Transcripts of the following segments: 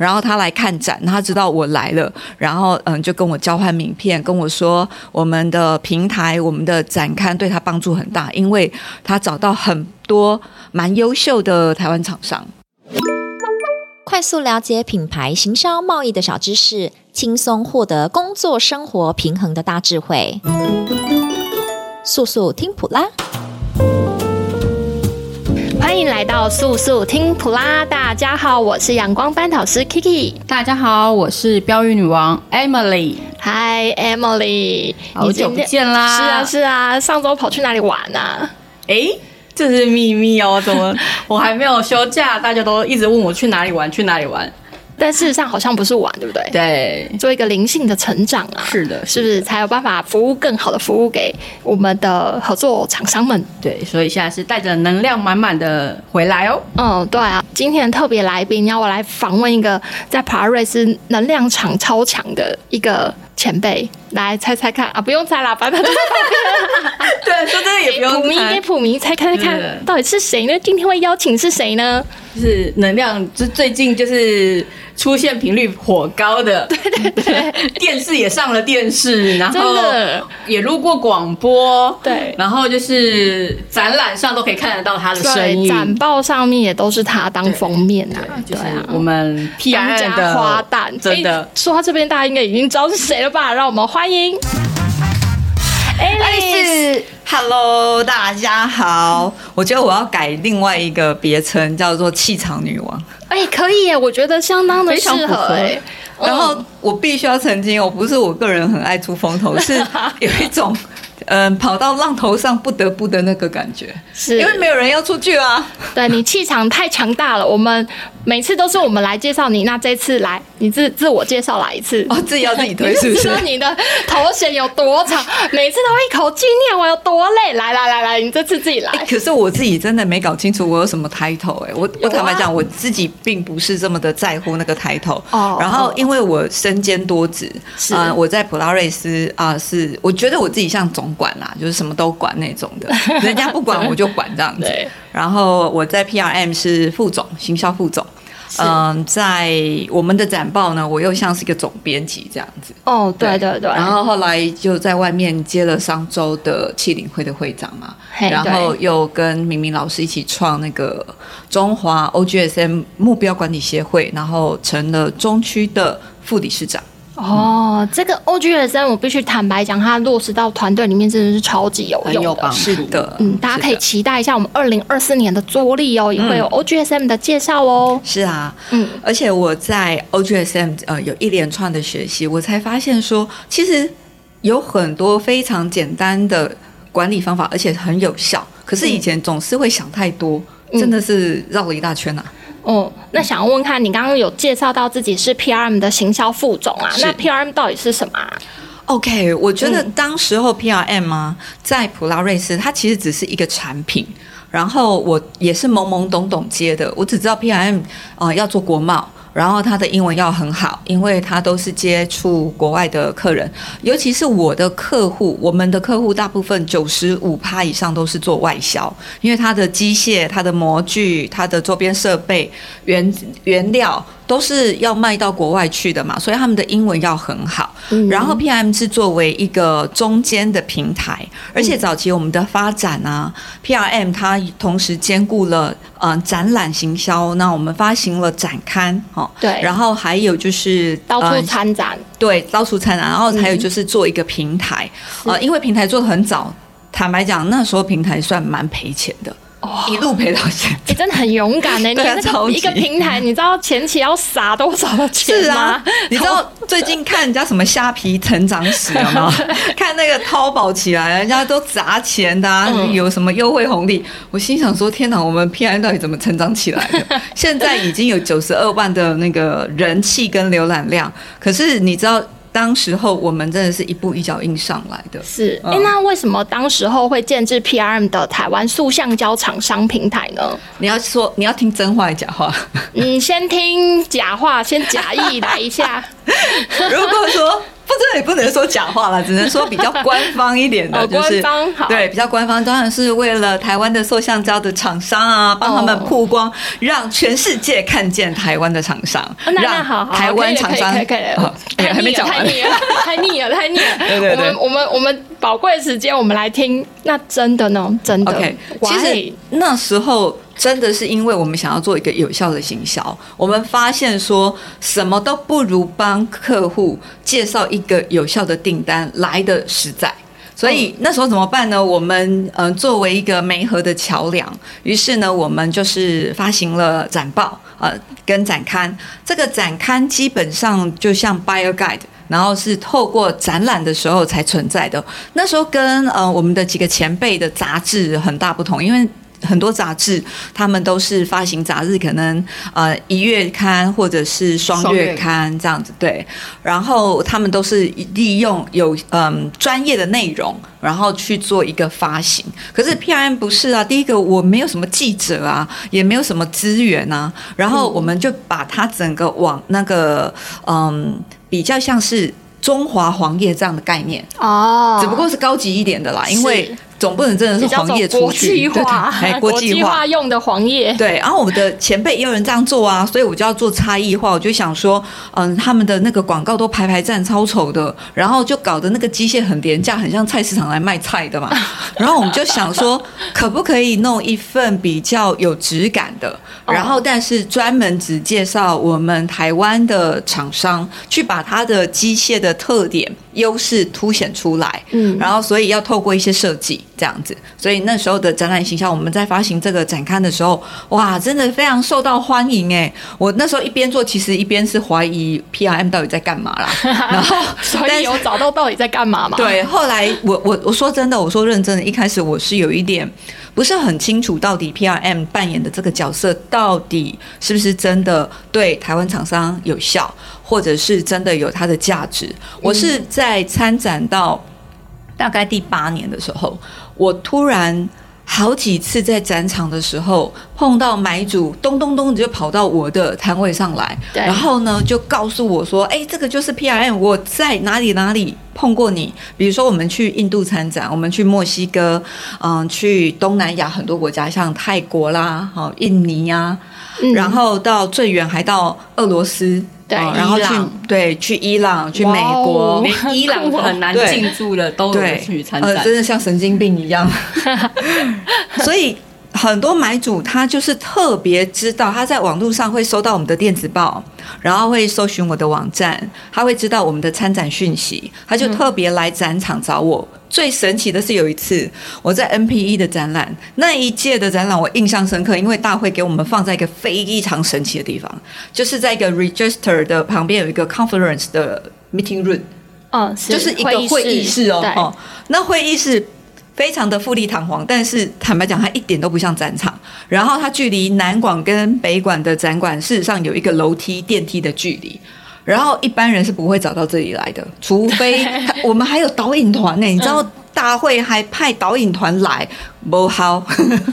然后他来看展，他知道我来了，然后嗯，就跟我交换名片，跟我说我们的平台、我们的展刊对他帮助很大，因为他找到很多蛮优秀的台湾厂商。快速了解品牌行销贸易的小知识，轻松获得工作生活平衡的大智慧。速速听普拉，欢迎来到素素听普拉。大家好，我是阳光班导师 Kiki。大家好，我是标语女王 Emily。Hi Emily，好久不见啦！是啊是啊，上周跑去哪里玩啊？诶这是秘密哦，怎么我还没有休假，大家都一直问我去哪里玩，去哪里玩。但事实上好像不是玩，对不对？对，做一个灵性的成长啊，是的，是不是才有办法服务更好的服务给我们的合作厂商们？对，所以现在是带着能量满满的回来哦。嗯，对啊，今天特别来宾要我来访问一个在普拉瑞斯能量场超强的一个前辈，来猜猜看啊，不用猜啦，反正就是 对，说真的也不用猜。普迷给普明猜猜看，到底是谁呢？今天会邀请是谁呢？就是能量，就最近就是。出现频率火高的，对对对，电视也上了电视，然后也录过广播，对，然后就是展览上都可以看得到他的身影，展报上面也都是他当封面啊，对啊，我们 PRM 的花旦，真的。说到这边，大家应该已经知道是谁了吧？让我们欢迎。Alice，Hello，大家好。我觉得我要改另外一个别称，叫做气场女王。哎、欸，可以耶，我觉得相当的适合哎。然后我必须要澄清，我不是我个人很爱出风头，是 有一种。嗯，跑到浪头上不得不的那个感觉，是因为没有人要出去啊。对，你气场太强大了，我们每次都是我们来介绍你，那这次来你自自我介绍来一次。哦，自己要自己推 是不是？知道你的头衔有多长，每次都一口气念我有多累。来来来来，你这次自己来。欸、可是我自己真的没搞清楚我有什么 title 哎、欸，我我坦白讲，我自己并不是这么的在乎那个 title。哦。然后因为我身兼多职，是、呃、我在普拉瑞斯啊、呃，是我觉得我自己像总管啦，就是什么都管那种的，人家不管我就管这样子。然后我在 PRM 是副总，行销副总。嗯、呃，在我们的展报呢，我又像是一个总编辑这样子。哦，对对对。然后后来就在外面接了商周的企领会的会长嘛，然后又跟明明老师一起创那个中华 OGSM 目标管理协会，然后成了中区的副理事长。哦，这个 OGSM 我必须坦白讲，它落实到团队里面真的是超级有用的。有是的，嗯，大家可以期待一下我们二零二四年的桌历哦，也会有 OGSM 的介绍哦。是啊，嗯，而且我在 OGSM 呃有一连串的学习，我才发现说，其实有很多非常简单的管理方法，而且很有效。可是以前总是会想太多，嗯、真的是绕了一大圈呐、啊。哦，那想要问看你刚刚有介绍到自己是 PRM 的行销副总啊？那 PRM 到底是什么啊？OK，我觉得当时候 PRM 啊，在普拉瑞斯，它其实只是一个产品，然后我也是懵懵懂懂接的，我只知道 PRM 啊、呃、要做国贸。然后他的英文要很好，因为他都是接触国外的客人，尤其是我的客户，我们的客户大部分九十五趴以上都是做外销，因为他的机械、他的模具、他的周边设备、原原料。都是要卖到国外去的嘛，所以他们的英文要很好。嗯、然后 PRM 是作为一个中间的平台，而且早期我们的发展啊、嗯、，PRM 它同时兼顾了呃展览行销，那我们发行了展刊，哦，对，然后还有就是到处参展、呃，对，到处参展，然后还有就是做一个平台，嗯、呃，因为平台做的很早，坦白讲那时候平台算蛮赔钱的。哦，一路陪到现在，你、欸、真的很勇敢呢。你那个一个平台，你知道前期要撒多少的钱吗？是啊，你知道最近看人家什么虾皮成长史了吗？看那个淘宝起来，人家都砸钱的、啊，嗯、有什么优惠红利？我心想说：天哪，我们 PRM 到底怎么成长起来的？现在已经有九十二万的那个人气跟浏览量，可是你知道？当时候我们真的是一步一脚印上来的，是。哎、嗯，那为什么当时候会建置 PRM 的台湾塑橡胶厂商平台呢？你要说你要听真话还是假话？嗯，先听假话，先假意来一下。如果说不，这也不能说假话了，只能说比较官方一点的，哦、就是官方好对比较官方，当然是为了台湾的塑橡胶的厂商啊，帮他们曝光，哦、让全世界看见台湾的厂商，哦、那那好好让台湾厂商可以，可以，可以，可以、哦哎，还没讲完，太腻了，太腻了，太腻了。对对对，我们我们我们宝贵的时间，我们来听。那真的呢？真的。Okay, 其实那时候。真的是因为我们想要做一个有效的行销，我们发现说什么都不如帮客户介绍一个有效的订单来的实在，所以那时候怎么办呢？我们嗯作为一个媒合的桥梁，于是呢我们就是发行了展报呃跟展刊，这个展刊基本上就像 Buyer Guide，然后是透过展览的时候才存在的。那时候跟呃我们的几个前辈的杂志很大不同，因为。很多杂志，他们都是发行杂志，可能呃一月刊或者是双月刊这样子，对。然后他们都是利用有嗯专业的内容，然后去做一个发行。可是 PRM 不是啊，第一个我没有什么记者啊，也没有什么资源啊，然后我们就把它整个往那个嗯比较像是中华黄页这样的概念哦，只不过是高级一点的啦，因为。总不能真的是黄页出去，国际化，国际化用的黄页。对，然后我们的前辈也有人这样做啊，所以我就要做差异化。我就想说，嗯，他们的那个广告都排排站超丑的，然后就搞得那个机械很廉价，很像菜市场来卖菜的嘛。然后我们就想说，可不可以弄一份比较有质感的，然后但是专门只介绍我们台湾的厂商，去把它的机械的特点、优势凸显出来。嗯，然后所以要透过一些设计。这样子，所以那时候的展览形象，我们在发行这个展刊的时候，哇，真的非常受到欢迎哎！我那时候一边做，其实一边是怀疑 PRM 到底在干嘛啦。然后，所以有找到到底在干嘛嘛？对，后来我我我说真的，我说认真的，一开始我是有一点不是很清楚，到底 PRM 扮演的这个角色，到底是不是真的对台湾厂商有效，或者是真的有它的价值？我是在参展到大概第八年的时候。我突然好几次在展场的时候碰到买主，咚咚咚就跑到我的摊位上来，然后呢就告诉我说：“哎，这个就是 PRM，我在哪里哪里碰过你。比如说我们去印度参展，我们去墨西哥，嗯，去东南亚很多国家，像泰国啦、好印尼呀，然后到最远还到俄罗斯。”对，然后去对去伊朗，去美国，连伊朗 很难进驻的都有去参展，呃，真的像神经病一样。所以很多买主他就是特别知道，他在网络上会收到我们的电子报，然后会搜寻我的网站，他会知道我们的参展讯息，他就特别来展场找我。嗯最神奇的是有一次我在 NPE 的展览，那一届的展览我印象深刻，因为大会给我们放在一个非常神奇的地方，就是在一个 Register 的旁边有一个 Conference 的 Meeting Room，哦，就是一个会议室哦，哦，那会议室非常的富丽堂皇，但是坦白讲它一点都不像展场，然后它距离南馆跟北馆的展馆事实上有一个楼梯电梯的距离。然后一般人是不会找到这里来的，除非 我们还有导引团呢。你知道大会还派导引团来，不好，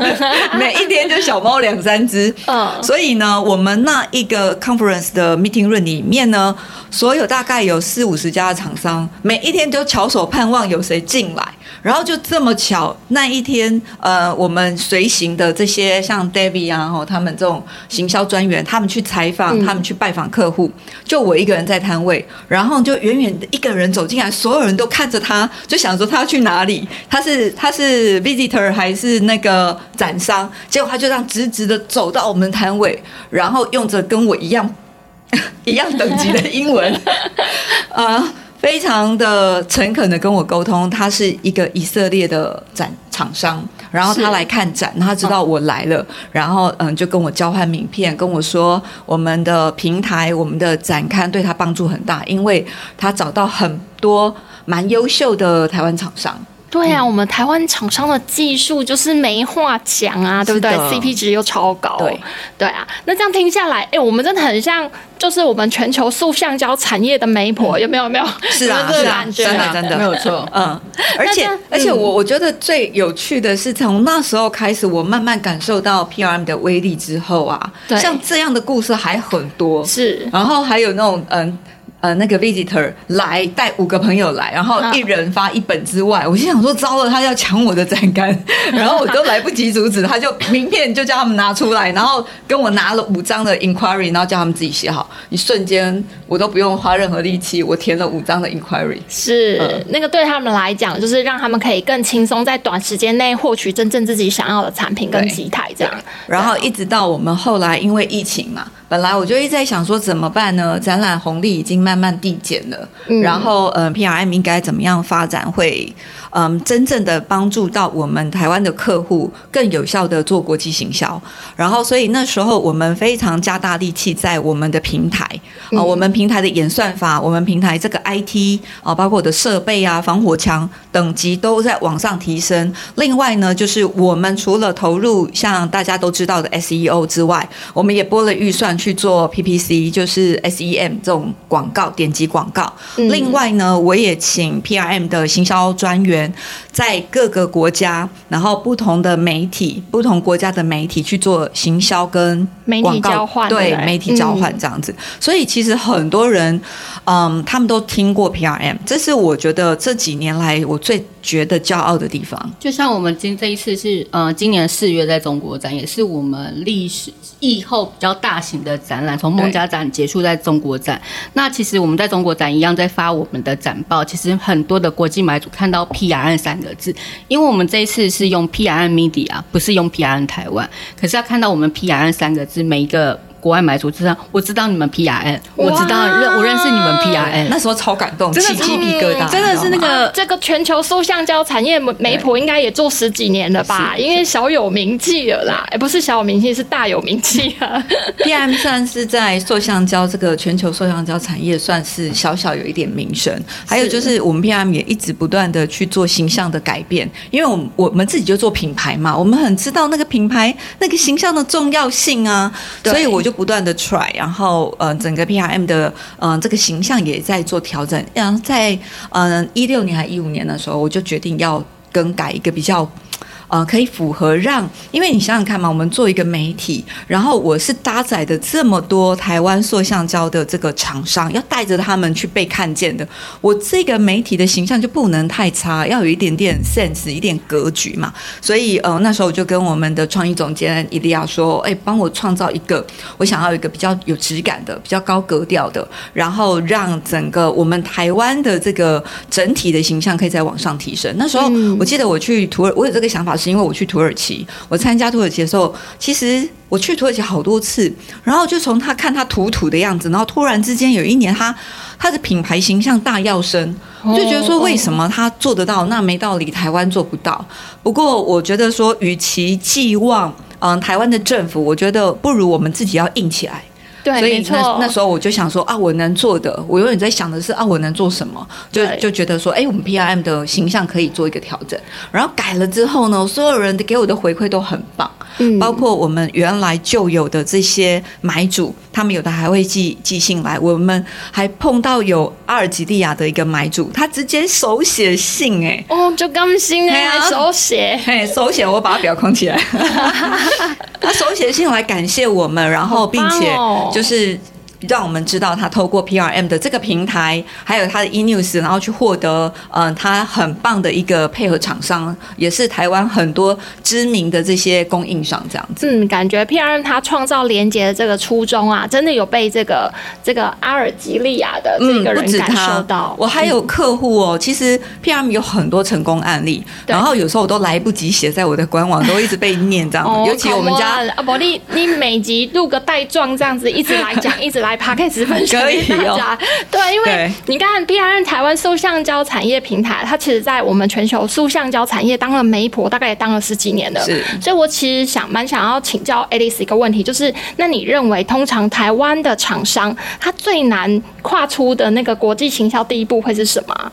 每一天就小猫两三只。嗯，所以呢，我们那一个 conference 的 meeting room 里面呢，所有大概有四五十家的厂商，每一天都翘首盼望有谁进来。然后就这么巧，那一天，呃，我们随行的这些像 David 啊，吼，他们这种行销专员，他们去采访，他们去拜访客户，就我一个人在摊位，然后就远远的一个人走进来，所有人都看着他，就想说他要去哪里，他是他是 visitor 还是那个展商？结果他就这样直直的走到我们摊位，然后用着跟我一样 一样等级的英文，啊、呃。非常的诚恳的跟我沟通，他是一个以色列的展厂商，然后他来看展，他知道我来了，然后嗯就跟我交换名片，跟我说我们的平台、我们的展刊对他帮助很大，因为他找到很多蛮优秀的台湾厂商。对啊，我们台湾厂商的技术就是没话讲啊，对不对？CP 值又超高。对对啊，那这样听下来，哎，我们真的很像，就是我们全球塑橡胶产业的媒婆，有没有？有没有？是啊，是啊，真的真的没有错。嗯，而且而且我我觉得最有趣的是，从那时候开始，我慢慢感受到 PRM 的威力之后啊，像这样的故事还很多。是，然后还有那种嗯。呃，那个 visitor 来带五个朋友来，然后一人发一本之外，我心想说糟了，他要抢我的展杆，然后我都来不及阻止，他就名片就叫他们拿出来，然后跟我拿了五张的 inquiry，然后叫他们自己写好，一瞬间我都不用花任何力气，我填了五张的 inquiry。是、嗯、那个对他们来讲，就是让他们可以更轻松在短时间内获取真正自己想要的产品跟机台这样。然后一直到我们后来因为疫情嘛。本来我就一直在想说怎么办呢？展览红利已经慢慢递减了，嗯、然后呃，PRM 应该怎么样发展会？嗯，真正的帮助到我们台湾的客户更有效的做国际行销，然后所以那时候我们非常加大力气在我们的平台啊，我们平台的演算法，我们平台这个 IT 啊，包括我的设备啊、防火墙等级都在往上提升。另外呢，就是我们除了投入像大家都知道的 SEO 之外，我们也拨了预算去做 PPC，就是 SEM 这种广告点击广告。另外呢，我也请 PRM 的行销专员。在各个国家，然后不同的媒体、不同国家的媒体去做行销跟媒体交换，对，媒体交换这样子。嗯、所以其实很多人，嗯，他们都听过 PRM，这是我觉得这几年来我最觉得骄傲的地方。就像我们今这一次是，呃，今年四月在中国展，也是我们历史疫后比较大型的展览，从孟家展结束在中国展。那其实我们在中国展一样在发我们的展报，其实很多的国际买主看到 P PRN 三个字，因为我们这一次是用 PRN Media，不是用 PRN 台湾。可是要看到我们 PRN 三个字，每一个。国外买主知道，我知道你们 PRN，我知道认我认识你们 PRN，那时候超感动，起鸡皮疙瘩，真的是那个这个全球塑橡胶产业媒婆应该也做十几年了吧？因为小有名气了啦，哎，不是小有名气，是大有名气啊。PRM 算是在塑橡胶这个全球塑橡胶产业算是小小有一点名声，还有就是我们 PRM 也一直不断的去做形象的改变，因为我们我们自己就做品牌嘛，我们很知道那个品牌那个形象的重要性啊，所以我就。不断的 try，然后呃，整个 PRM 的嗯、呃、这个形象也在做调整。然后在嗯一六年还一五年的时候，我就决定要更改一个比较。呃，可以符合让，因为你想想看嘛，我们做一个媒体，然后我是搭载的这么多台湾塑橡胶的这个厂商，要带着他们去被看见的，我这个媒体的形象就不能太差，要有一点点 sense，一点格局嘛。所以呃，那时候我就跟我们的创意总监伊利亚说，哎，帮我创造一个，我想要一个比较有质感的、比较高格调的，然后让整个我们台湾的这个整体的形象可以再往上提升。那时候我记得我去土耳，我有这个想法。是因为我去土耳其，我参加土耳其的时候，其实我去土耳其好多次，然后就从他看他土土的样子，然后突然之间有一年他他的品牌形象大跃升，我就觉得说为什么他做得到，那没道理台湾做不到。不过我觉得说，与其寄望嗯台湾的政府，我觉得不如我们自己要硬起来。对，所以那那时候我就想说啊，我能做的，我永远在想的是啊，我能做什么？就就觉得说，哎，我们 PRM 的形象可以做一个调整。然后改了之后呢，所有人给我的回馈都很棒。嗯，包括我们原来就有的这些买主，他们有的还会寄寄信来。我们还碰到有阿尔及利亚的一个买主，他直接手写信，哎，哦，就甘心哎，手写，嘿，手写，我把它裱框起来。他手写信来感谢我们，然后并且就是。让我们知道他透过 PRM 的这个平台，还有他的 eNews，然后去获得嗯、呃，他很棒的一个配合厂商，也是台湾很多知名的这些供应商这样子。嗯，感觉 PRM 他创造连接的这个初衷啊，真的有被这个这个阿尔及利亚的这个人感受到。我还有客户哦，其实 PRM 有很多成功案例，然后有时候我都来不及写在我的官网，都一直被念这样。哦、尤其我们家啊，宝莉，你每集录个带状这样子，一直来讲，一直来。来 Podcast 分享给大家，对，因为你看 PRM 台湾塑橡胶产业平台，它其实在我们全球塑橡胶产业当了媒婆，大概也当了十几年了。是，所以我其实想蛮想要请教 Alice 一个问题，就是那你认为通常台湾的厂商，他最难跨出的那个国际行销第一步会是什么？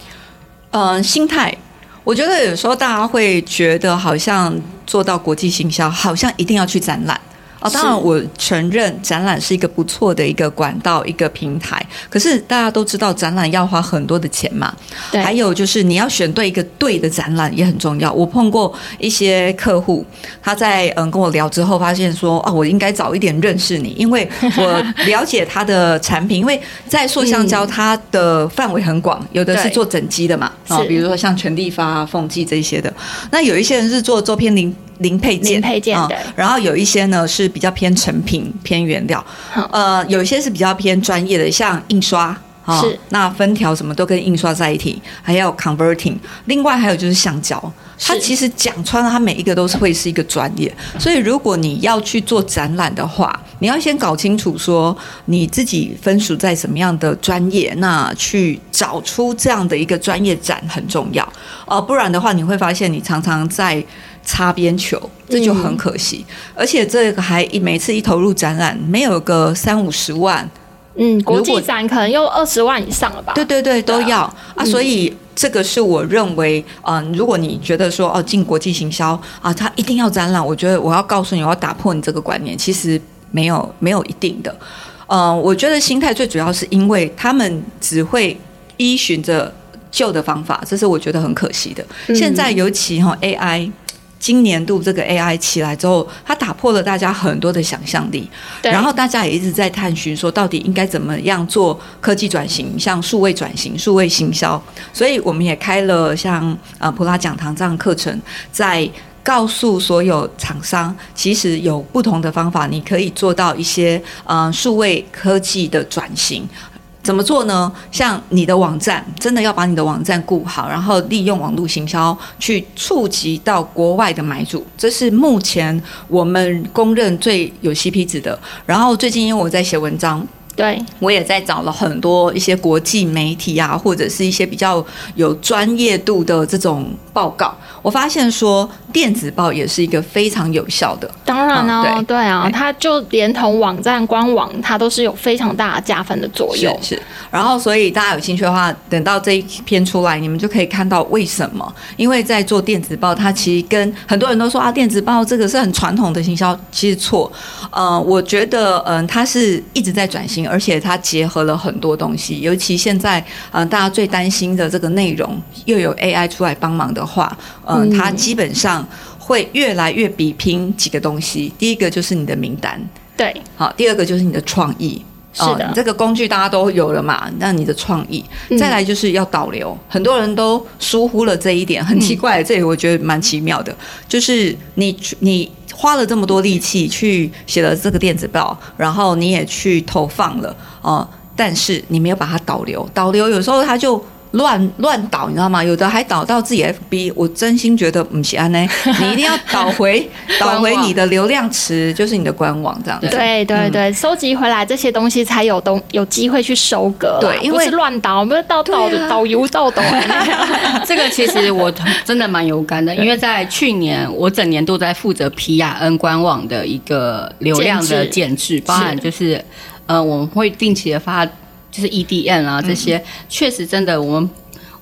嗯，心态。我觉得有时候大家会觉得好像做到国际行销，好像一定要去展览。哦，当然我承认展览是一个不错的一个管道，一个平台。可是大家都知道，展览要花很多的钱嘛。对。还有就是你要选对一个对的展览也很重要。我碰过一些客户，他在嗯跟我聊之后，发现说啊，我应该早一点认识你，因为我了解他的产品。因为在塑橡胶，它的范围很广，有的是做整机的嘛，啊，比如说像全地发、凤记这些的。那有一些人是做周边零。零配件，零配件。然后有一些呢是比较偏成品、偏原料，呃，有一些是比较偏专业的，像印刷，哦、是那分条什么都跟印刷在一起，还有 converting。另外还有就是橡胶，它其实讲穿了，它每一个都是会是一个专业。所以如果你要去做展览的话，你要先搞清楚说你自己分属在什么样的专业，那去找出这样的一个专业展很重要。哦、呃，不然的话，你会发现你常常在。擦边球，这就很可惜。嗯、而且这个还一每次一投入展览，没有个三五十万，嗯，国际展可能又二十万以上了吧？对对对，都要啊，啊。所以这个是我认为，嗯、呃，如果你觉得说哦，进国际行销啊，它一定要展览，我觉得我要告诉你，我要打破你这个观念，其实没有没有一定的。嗯、呃，我觉得心态最主要是因为他们只会依循着旧的方法，这是我觉得很可惜的。嗯、现在尤其哈 AI。今年度这个 AI 起来之后，它打破了大家很多的想象力，然后大家也一直在探寻说，到底应该怎么样做科技转型，像数位转型、数位行销，所以我们也开了像呃普拉讲堂这样课程，在告诉所有厂商，其实有不同的方法，你可以做到一些呃数位科技的转型。怎么做呢？像你的网站，真的要把你的网站顾好，然后利用网络行销去触及到国外的买主，这是目前我们公认最有 CP 值的。然后最近因为我在写文章。对，我也在找了很多一些国际媒体啊，或者是一些比较有专业度的这种报告。我发现说电子报也是一个非常有效的。当然呢、哦嗯，对啊，它就连同网站官网，它都是有非常大的加分的作用。是，是，然后所以大家有兴趣的话，等到这一篇出来，你们就可以看到为什么。因为在做电子报，它其实跟很多人都说啊，电子报这个是很传统的行销，其实错。呃，我觉得嗯、呃，它是一直在转型。而且它结合了很多东西，尤其现在，嗯、呃，大家最担心的这个内容又有 AI 出来帮忙的话，呃、嗯，它基本上会越来越比拼几个东西。第一个就是你的名单，对，好，第二个就是你的创意，是的，呃、这个工具大家都有了嘛，那你的创意，再来就是要导流，嗯、很多人都疏忽了这一点，很奇怪，嗯、这里我觉得蛮奇妙的，就是你你。花了这么多力气去写了这个电子报，然后你也去投放了，哦，但是你没有把它导流，导流有时候它就。乱乱导，你知道吗？有的还导到自己 FB，我真心觉得不是这样呢。你一定要导回导回你的流量池，就是你的官网这样子。对对对，收集回来这些东西才有东有机会去收割。对，因为不是乱导，不是导导导游导导。这个其实我真的蛮有感的，因为在去年我整年都在负责皮亚恩官网的一个流量的建制，包含就是呃我们会定期的发。就是 EDM 啊，这些确实真的，我们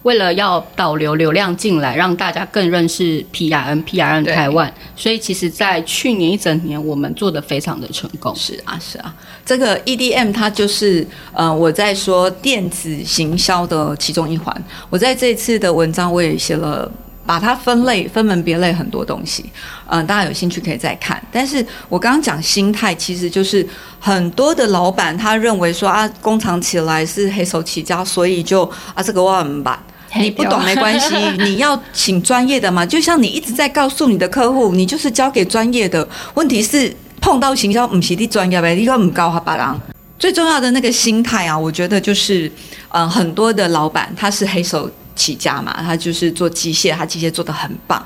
为了要导流流量进来，让大家更认识 PRN PRN 台湾，所以其实，在去年一整年，我们做的非常的成功。是啊，是啊，这个 EDM 它就是呃，我在说电子行销的其中一环。我在这次的文章我也写了。把它分类、分门别类很多东西，嗯、呃，大家有兴趣可以再看。但是我刚刚讲心态，其实就是很多的老板他认为说啊，工厂起来是黑手起家，所以就啊，这个我怎么办？你不懂没关系，你要请专业的嘛。就像你一直在告诉你的客户，你就是交给专业的。问题是碰到行销不是你专业呗，你又不高他巴郎。最重要的那个心态啊，我觉得就是，嗯、呃，很多的老板他是黑手。起家嘛，他就是做机械，他机械做的很棒，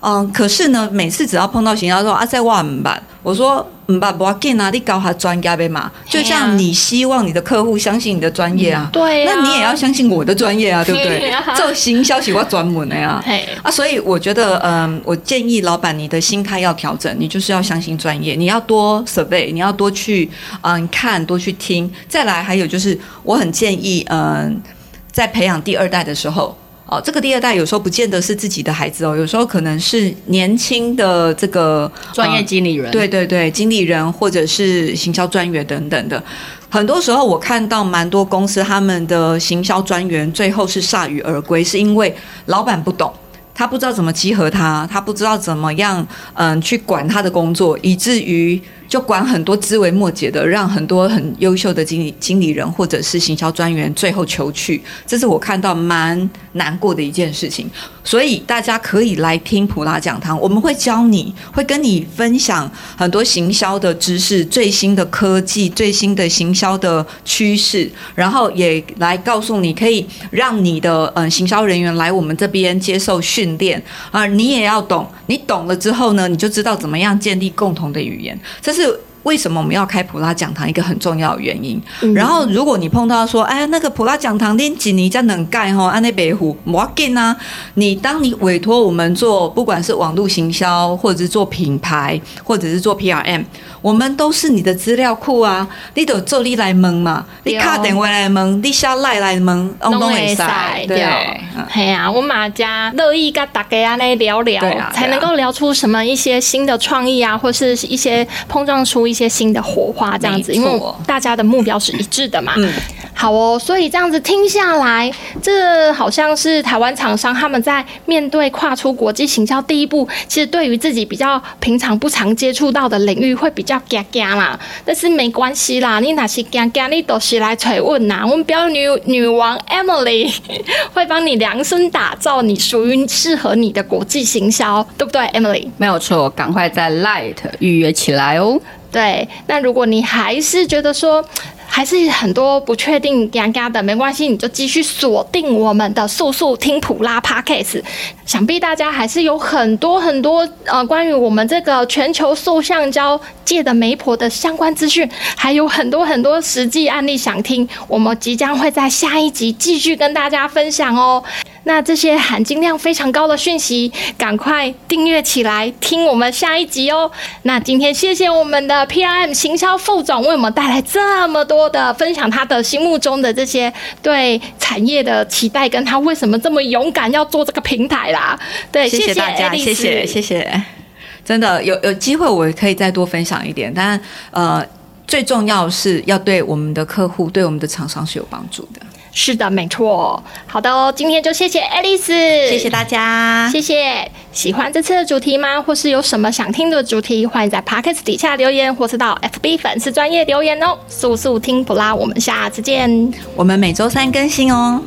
嗯，可是呢，每次只要碰到行销说啊，在哇唔办，我说唔办，不要紧啊，你搞他专家呗嘛，就像你希望你的客户相信你的专业啊，对、啊，那你也要相信我的专业啊，对不对？做行销是我专门的呀，啊，所以我觉得，嗯，我建议老板你的心态要调整，你就是要相信专业，你要多 survey，你要多去嗯看，多去听，再来还有就是，我很建议，嗯。在培养第二代的时候，哦，这个第二代有时候不见得是自己的孩子哦，有时候可能是年轻的这个专业经理人，呃，对对对，经理人或者是行销专员等等的。很多时候我看到蛮多公司他们的行销专员最后是铩羽而归，是因为老板不懂，他不知道怎么集合他，他不知道怎么样嗯去管他的工作，以至于。就管很多枝微末节的，让很多很优秀的经理经理人或者是行销专员最后求去，这是我看到蛮难过的一件事情。所以大家可以来听普拉讲堂，我们会教你会跟你分享很多行销的知识、最新的科技、最新的行销的趋势，然后也来告诉你可以让你的嗯、行销人员来我们这边接受训练啊，你也要懂，你懂了之后呢，你就知道怎么样建立共同的语言，这是。是为什么我们要开普拉讲堂？一个很重要的原因。然后，如果你碰到说，哎，那个普拉讲堂拎几尼在能盖吼，安内北湖摩根啊，你当你委托我们做，不管是网络行销，或者是做品牌，或者是做 PRM。我们都是你的资料库啊，你都做你来问嘛，你卡电话来问，你下赖来问，拢都会塞，对，嘿呀，我马家乐意跟大家来聊聊，才能够聊出什么一些新的创意啊，或是一些碰撞出一些新的火花这样子，因为大家的目标是一致的嘛。嗯，好哦，所以这样子听下来，这好像是台湾厂商他们在面对跨出国际行销第一步，其实对于自己比较平常不常接触到的领域会比较。要惊惊啦，但是没关系啦，你哪是惊惊，你都是来催问呐。我们标女女王 Emily 会帮你量身打造你属于适合你的国际行销，对不对，Emily？没有错，赶快在 Light 预约起来哦。对，那如果你还是觉得说，还是很多不确定，尴尬的没关系，你就继续锁定我们的速速听普拉 Podcast。想必大家还是有很多很多呃，关于我们这个全球塑橡胶界的媒婆的相关资讯，还有很多很多实际案例想听，我们即将会在下一集继续跟大家分享哦。那这些含金量非常高的讯息，赶快订阅起来听我们下一集哦。那今天谢谢我们的 PRM 行销副总为我们带来这么多的分享，他的心目中的这些对产业的期待，跟他为什么这么勇敢要做这个平台啦。对，谢谢大家，谢谢谢谢。真的有有机会，我可以再多分享一点，但呃，最重要是要对我们的客户、对我们的厂商是有帮助的。是的，没错。好的哦，今天就谢谢爱丽丝，谢谢大家，谢谢。喜欢这次的主题吗？或是有什么想听的主题？欢迎在 Podcast 底下留言，或是到 FB 粉丝专业留言哦。速速听普拉，我们下次见。我们每周三更新哦。